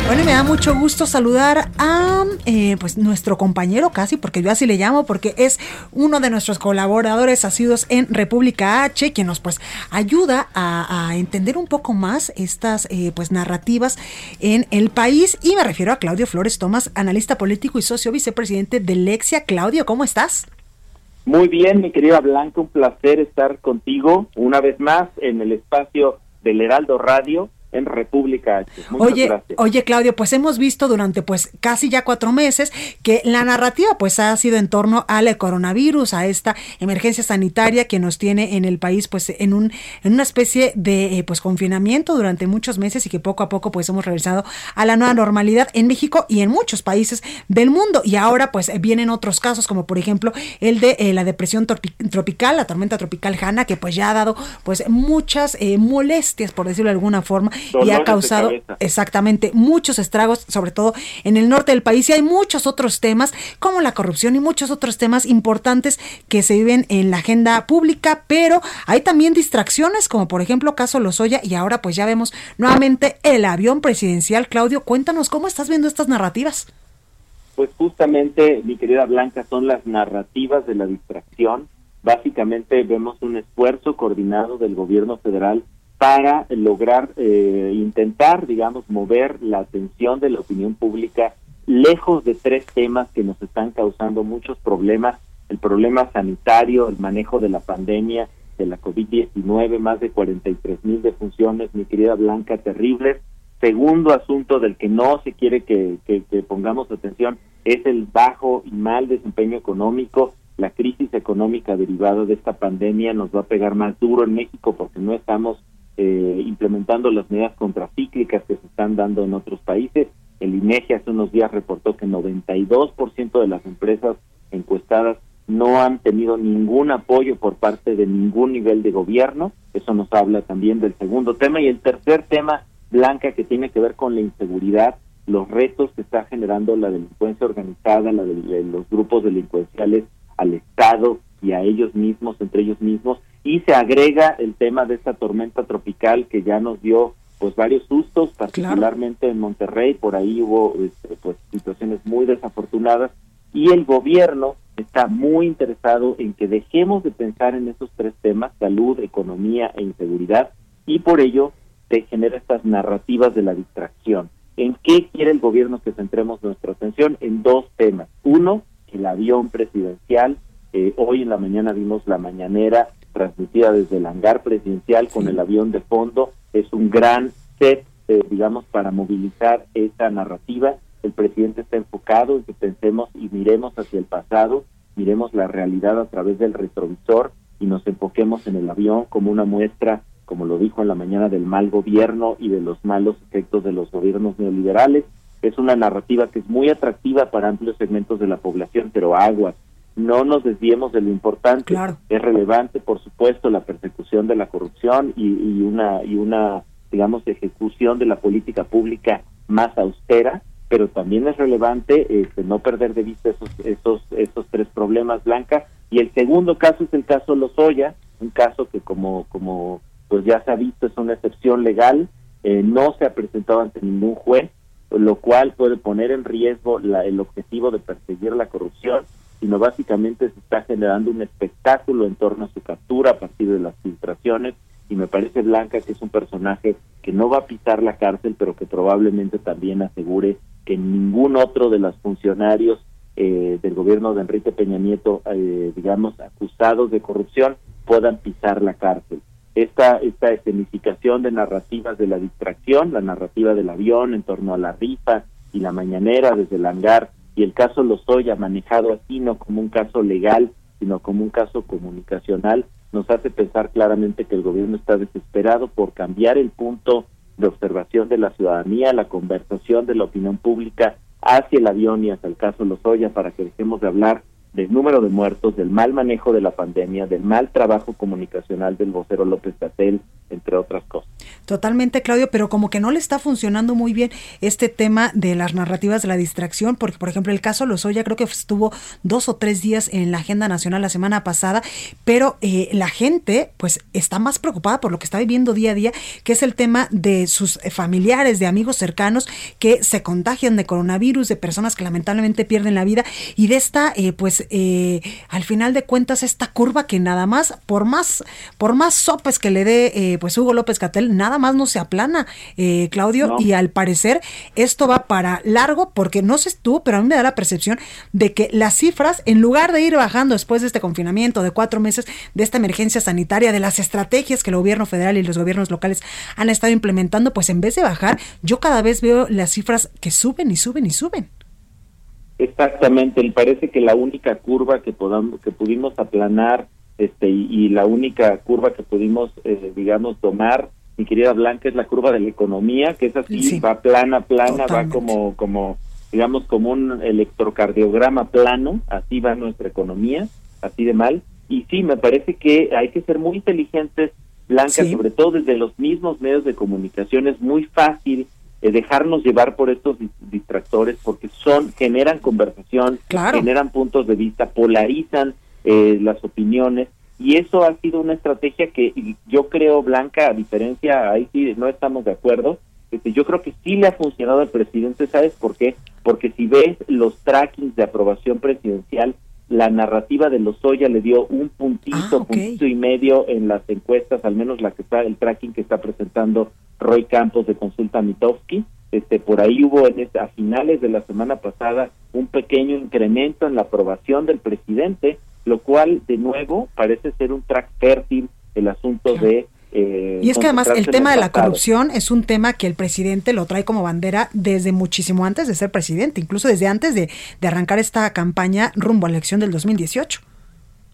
Bueno, y me da mucho gusto saludar a eh, pues nuestro compañero casi, porque yo así le llamo, porque es uno de nuestros colaboradores asiduos en República H, quien nos pues ayuda a, entender un poco más estas eh, pues narrativas en el país. Y me refiero a Claudio Flores Tomás, analista político y socio vicepresidente de Lexia. Claudio, ¿cómo estás? Muy bien, mi querida Blanca, un placer estar contigo una vez más en el espacio del Heraldo Radio en República H. oye, oye Claudio, pues hemos visto durante pues casi ya cuatro meses que la narrativa pues ha sido en torno al coronavirus, a esta emergencia sanitaria que nos tiene en el país pues en un en una especie de eh, pues confinamiento durante muchos meses y que poco a poco pues hemos regresado a la nueva normalidad en México y en muchos países del mundo y ahora pues vienen otros casos como por ejemplo el de eh, la depresión tropical, la tormenta tropical Hanna que pues ya ha dado pues muchas eh, molestias por decirlo de alguna forma y ha causado exactamente muchos estragos, sobre todo en el norte del país. Y hay muchos otros temas, como la corrupción y muchos otros temas importantes que se viven en la agenda pública, pero hay también distracciones, como por ejemplo caso Lozoya, y ahora pues ya vemos nuevamente el avión presidencial. Claudio, cuéntanos cómo estás viendo estas narrativas. Pues justamente, mi querida Blanca, son las narrativas de la distracción. Básicamente vemos un esfuerzo coordinado del gobierno federal para lograr eh, intentar, digamos, mover la atención de la opinión pública lejos de tres temas que nos están causando muchos problemas, el problema sanitario, el manejo de la pandemia, de la COVID-19, más de 43 mil defunciones, mi querida Blanca, terribles. Segundo asunto del que no se quiere que, que pongamos atención es el bajo y mal desempeño económico. La crisis económica derivada de esta pandemia nos va a pegar más duro en México porque no estamos eh, implementando las medidas contracíclicas que se están dando en otros países. El INEGI hace unos días reportó que 92% de las empresas encuestadas no han tenido ningún apoyo por parte de ningún nivel de gobierno. Eso nos habla también del segundo tema. Y el tercer tema, Blanca, que tiene que ver con la inseguridad, los retos que está generando la delincuencia organizada, la de, los grupos delincuenciales al Estado y a ellos mismos, entre ellos mismos, y se agrega el tema de esta tormenta tropical que ya nos dio pues varios sustos, particularmente en Monterrey, por ahí hubo este, pues situaciones muy desafortunadas y el gobierno está muy interesado en que dejemos de pensar en esos tres temas, salud, economía e inseguridad, y por ello se genera estas narrativas de la distracción. ¿En qué quiere el gobierno que centremos nuestra atención? En dos temas. Uno, el avión presidencial. Eh, hoy en la mañana vimos la mañanera transmitida desde el hangar presidencial con el avión de fondo. Es un gran set, eh, digamos, para movilizar esa narrativa. El presidente está enfocado en que pensemos y miremos hacia el pasado, miremos la realidad a través del retrovisor y nos enfoquemos en el avión como una muestra como lo dijo en la mañana, del mal gobierno y de los malos efectos de los gobiernos neoliberales. Es una narrativa que es muy atractiva para amplios segmentos de la población, pero aguas, no nos desviemos de lo importante. Es relevante, por supuesto, la persecución de la corrupción y, y, una y una digamos ejecución de la política pública más austera, pero también es relevante este, no perder de vista esos esos esos tres problemas Blanca. Y el segundo caso es el caso Lozoya, un caso que como como pues ya se ha visto, es una excepción legal, eh, no se ha presentado ante ningún juez, lo cual puede poner en riesgo la, el objetivo de perseguir la corrupción, sino básicamente se está generando un espectáculo en torno a su captura a partir de las filtraciones y me parece Blanca que es un personaje que no va a pisar la cárcel, pero que probablemente también asegure que ningún otro de los funcionarios eh, del gobierno de Enrique Peña Nieto, eh, digamos, acusados de corrupción, puedan pisar la cárcel. Esta, esta escenificación de narrativas de la distracción, la narrativa del avión en torno a la rifa y la mañanera desde el hangar, y el caso Lozoya manejado así no como un caso legal, sino como un caso comunicacional, nos hace pensar claramente que el gobierno está desesperado por cambiar el punto de observación de la ciudadanía, la conversación de la opinión pública hacia el avión y hacia el caso Lozoya para que dejemos de hablar del número de muertos, del mal manejo de la pandemia, del mal trabajo comunicacional del vocero López Catel, entre otras cosas. Totalmente, Claudio, pero como que no le está funcionando muy bien este tema de las narrativas de la distracción, porque, por ejemplo, el caso Lozoya creo que estuvo dos o tres días en la agenda nacional la semana pasada, pero eh, la gente, pues, está más preocupada por lo que está viviendo día a día, que es el tema de sus familiares, de amigos cercanos que se contagian de coronavirus, de personas que lamentablemente pierden la vida y de esta, eh, pues, eh, al final de cuentas esta curva que nada más, por más, por más sopes que le dé eh, pues Hugo López Catel, nada más no se aplana, eh, Claudio, y al parecer esto va para largo porque no sé tú, pero a mí me da la percepción de que las cifras, en lugar de ir bajando después de este confinamiento de cuatro meses, de esta emergencia sanitaria, de las estrategias que el gobierno federal y los gobiernos locales han estado implementando, pues en vez de bajar, yo cada vez veo las cifras que suben y suben y suben. Exactamente, y parece que la única curva que podamos que pudimos aplanar este y, la única curva que pudimos eh, digamos tomar mi querida Blanca es la curva de la economía, que es así, va plana plana, va como como digamos como un electrocardiograma plano, así va nuestra economía, así de mal. Y sí, me parece que hay que ser muy inteligentes, Blanca, sobre todo desde los mismos medios de comunicación, es muy fácil eh, dejarnos llevar por estos distractores porque son generan conversación, generan puntos de vista, polarizan eh, las opiniones y eso ha sido una estrategia que yo creo Blanca a diferencia ahí sí no estamos de acuerdo este, yo creo que sí le ha funcionado al presidente sabes por qué porque si ves los trackings de aprobación presidencial la narrativa de Lozoya le dio un puntito, ah, puntito y medio en las encuestas, al menos la que está, el tracking que está presentando Roy Campos de Consulta Mitowski. Este, por ahí hubo en a finales de la semana pasada un pequeño incremento en la aprobación del presidente, lo cual de nuevo parece ser un track fértil el asunto de eh, y es que además el tema de la corrupción es un tema que el presidente lo trae como bandera desde muchísimo antes de ser presidente, incluso desde antes de, arrancar esta campaña rumbo a la elección del 2018.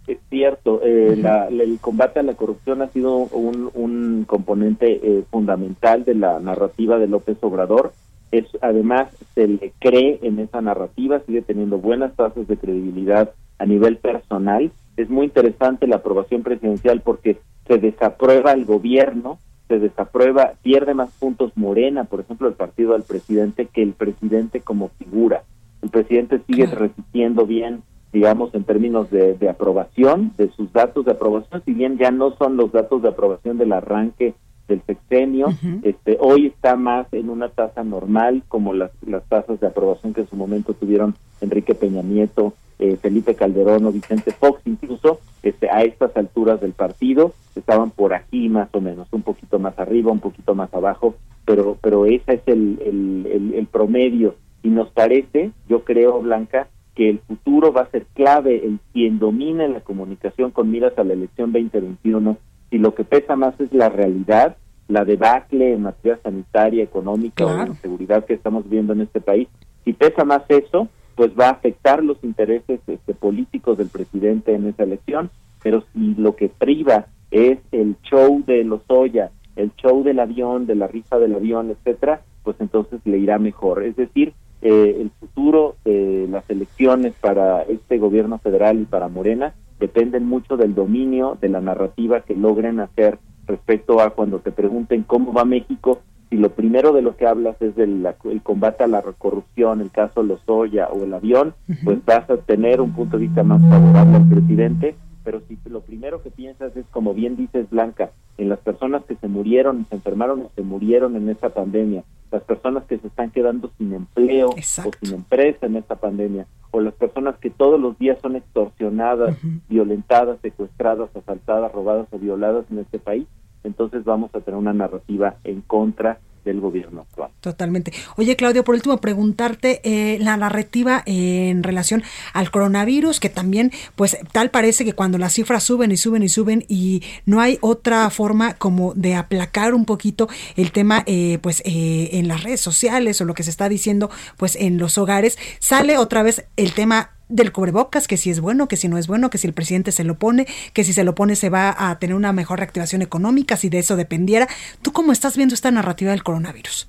Es cierto, eh, el combate a la corrupción ha sido un, componente eh, fundamental de la narrativa de López Obrador. Es, además, se le cree en esa narrativa, sigue teniendo buenas tasas de credibilidad a nivel personal. Es muy interesante la aprobación presidencial porque se desaprueba el gobierno, se desaprueba, pierde más puntos Morena, por ejemplo, el partido del presidente, que el presidente como figura. El presidente sigue resistiendo bien digamos, en términos de, de, aprobación, de sus datos de aprobación, si bien ya no son los datos de aprobación del arranque del sexenio, este, hoy está más en una tasa normal, como las, las tasas de aprobación que en su momento tuvieron Enrique Peña Nieto, eh, Felipe Calderón o Vicente Fox, incluso este, a estas alturas del partido, estaban por aquí más o menos, un poquito más arriba, un poquito más abajo, pero, pero ese es el, el, el promedio. Y nos parece, yo creo, Blanca, que el futuro va a ser clave en quien domine la comunicación con miras a la elección 2021. Si lo que pesa más es la realidad, la debacle en materia sanitaria, económica o de seguridad que estamos viendo en este país, si pesa más eso, pues va a afectar los intereses este, políticos del presidente en esa elección. Pero si lo que priva es el show de los Oya, el show del avión, de la risa del avión, etcétera, pues entonces le irá mejor. Es decir, eh, el futuro de las elecciones para este gobierno federal y para Morena dependen mucho del dominio de la narrativa que logren hacer respecto a cuando te pregunten cómo va México, si lo primero de lo que hablas es del el combate a la corrupción, el caso Lozoya o el avión, pues vas a tener un punto de vista más favorable al presidente pero si lo primero que piensas es, como bien dices Blanca, en las personas que se murieron, se enfermaron o se murieron en esta pandemia, las personas que se están quedando sin empleo o sin empresa en esta pandemia, o las personas que todos los días son extorsionadas, violentadas, secuestradas, asaltadas, robadas o violadas en este país, entonces vamos a tener una narrativa en contra del gobierno actual. Totalmente. Oye, Claudio, por último, preguntarte eh, la narrativa en relación al coronavirus, que también, pues, tal parece que cuando las cifras suben y suben y suben y no hay otra forma como de aplacar un poquito el tema, eh, pues, eh, en las redes sociales o lo que se está diciendo, pues, en los hogares, sale otra vez el tema del cubrebocas, que si es bueno, que si no es bueno, que si el presidente se lo pone, que si se lo pone se va a tener una mejor reactivación económica, si de eso dependiera. ¿Tú cómo estás viendo esta narrativa del coronavirus?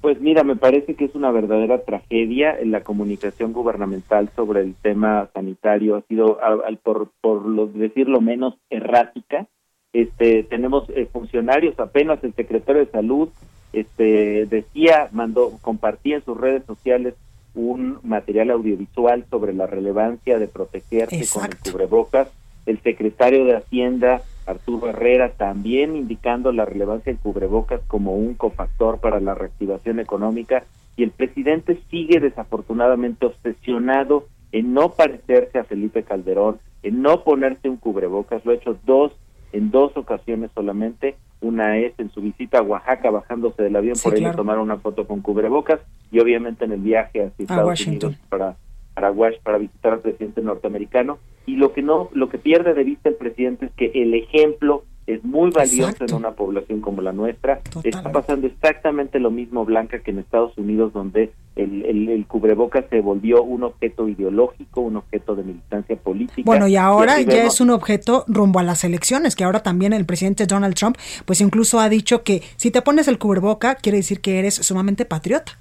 Pues mira, me parece que es una verdadera tragedia en la comunicación gubernamental sobre el tema sanitario. Ha sido, al, por, por lo, decirlo menos, errática. Este, tenemos eh, funcionarios, apenas el secretario de Salud este, decía, mandó, compartía en sus redes sociales un material audiovisual sobre la relevancia de protegerse con el cubrebocas. El secretario de Hacienda, Arturo Herrera, también indicando la relevancia del cubrebocas como un cofactor para la reactivación económica. Y el presidente sigue desafortunadamente obsesionado en no parecerse a Felipe Calderón, en no ponerse un cubrebocas. Lo ha hecho dos, en dos ocasiones solamente. Una es en su visita a Oaxaca bajándose del avión por ahí tomar una foto con cubrebocas y obviamente en el viaje hacia Estados Unidos para para, para visitar al presidente norteamericano. Y lo que no lo que pierde de vista el presidente es que el ejemplo es muy valioso en una población como la nuestra. Está pasando exactamente lo mismo, Blanca, que en Estados Unidos, donde el, el, cubrebocas se volvió un objeto ideológico, un objeto de militancia política. Bueno, y ahora ya es un objeto rumbo a las elecciones, que ahora también el presidente Donald Trump, pues incluso ha dicho que si te pones el cubreboca, quiere decir que eres sumamente patriota.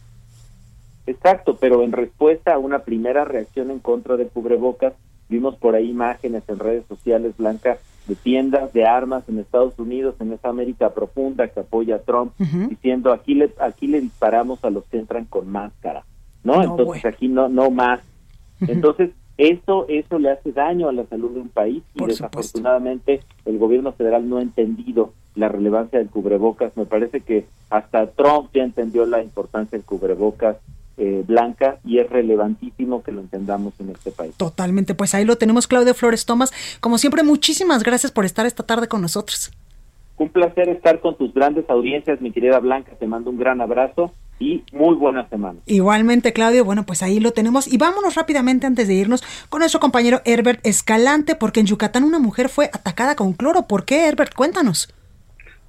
Exacto, pero en respuesta a una primera reacción en contra del cubrebocas, vimos por ahí imágenes en redes sociales, Blanca, de tiendas de armas en Estados Unidos, en esa América profunda que apoya a Trump, diciendo aquí le, aquí le disparamos a los que entran con máscara, ¿no? Entonces aquí no, no más. Entonces, eso, eso le hace daño a la salud de un país y desafortunadamente el gobierno federal no ha entendido la relevancia del cubrebocas. Me parece que hasta Trump ya entendió la importancia del cubrebocas eh, blanca y es relevantísimo que lo entendamos en este país. Totalmente, pues ahí lo tenemos, Claudio Flores Tomás. Como siempre, muchísimas gracias por estar esta tarde con nosotros. Un placer estar con tus grandes audiencias, mi querida Blanca. Te mando un gran abrazo y muy buena semana. Igualmente, Claudio, bueno, pues ahí lo tenemos. Y vámonos rápidamente antes de irnos con nuestro compañero Herbert Escalante, porque en Yucatán una mujer fue atacada con cloro. ¿Por qué, Herbert? Cuéntanos.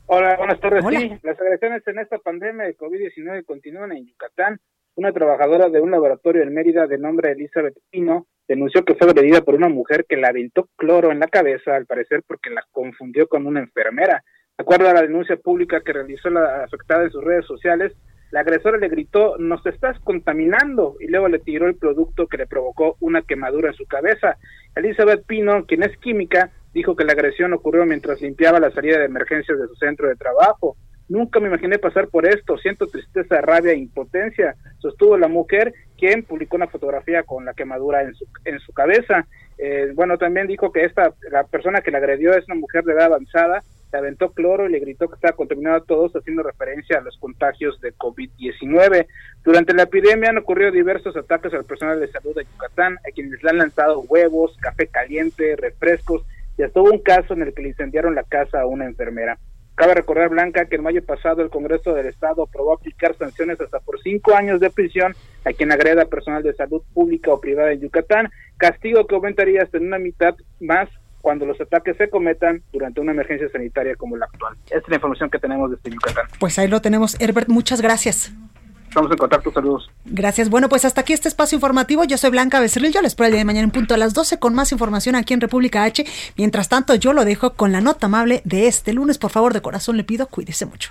Hola, buenas tardes. Sí, las agresiones en esta pandemia de COVID-19 continúan en Yucatán. Una trabajadora de un laboratorio en Mérida de nombre Elizabeth Pino denunció que fue agredida por una mujer que le aventó cloro en la cabeza, al parecer porque la confundió con una enfermera. De acuerdo a la denuncia pública que realizó la afectada en sus redes sociales, la agresora le gritó, nos estás contaminando, y luego le tiró el producto que le provocó una quemadura en su cabeza. Elizabeth Pino, quien es química, dijo que la agresión ocurrió mientras limpiaba la salida de emergencias de su centro de trabajo. Nunca me imaginé pasar por esto, siento tristeza, rabia e impotencia, sostuvo la mujer, quien publicó una fotografía con la quemadura en su, en su cabeza. Eh, bueno, también dijo que esta, la persona que la agredió es una mujer de edad avanzada, se aventó cloro y le gritó que estaba contaminado a todos, haciendo referencia a los contagios de COVID-19. Durante la epidemia han ocurrido diversos ataques al personal de salud de Yucatán, a quienes le han lanzado huevos, café caliente, refrescos, y hasta un caso en el que le incendiaron la casa a una enfermera. Cabe recordar, Blanca, que en mayo pasado el Congreso del Estado aprobó aplicar sanciones hasta por cinco años de prisión a quien agreda personal de salud pública o privada en Yucatán, castigo que aumentaría hasta en una mitad más cuando los ataques se cometan durante una emergencia sanitaria como la actual. Esta es la información que tenemos desde Yucatán. Pues ahí lo tenemos, Herbert, muchas gracias. Estamos en contacto, saludos. Gracias. Bueno, pues hasta aquí este espacio informativo. Yo soy Blanca Becerril. Yo les espero el día de mañana en punto a las 12 con más información aquí en República H. Mientras tanto, yo lo dejo con la nota amable de este lunes. Por favor, de corazón le pido, cuídese mucho.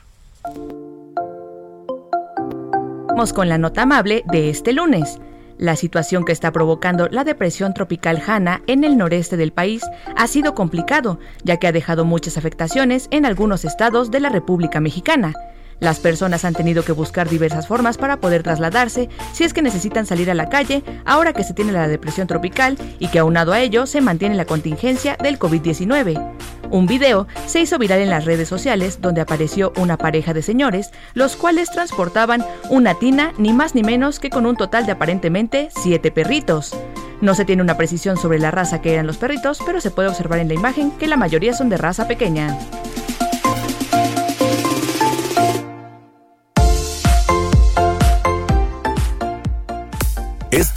Vamos con la nota amable de este lunes. La situación que está provocando la depresión tropical Hanna en el noreste del país ha sido complicado, ya que ha dejado muchas afectaciones en algunos estados de la República Mexicana. Las personas han tenido que buscar diversas formas para poder trasladarse si es que necesitan salir a la calle ahora que se tiene la depresión tropical y que aunado a ello se mantiene la contingencia del COVID-19. Un video se hizo viral en las redes sociales donde apareció una pareja de señores, los cuales transportaban una tina ni más ni menos que con un total de aparentemente siete perritos. No se tiene una precisión sobre la raza que eran los perritos, pero se puede observar en la imagen que la mayoría son de raza pequeña.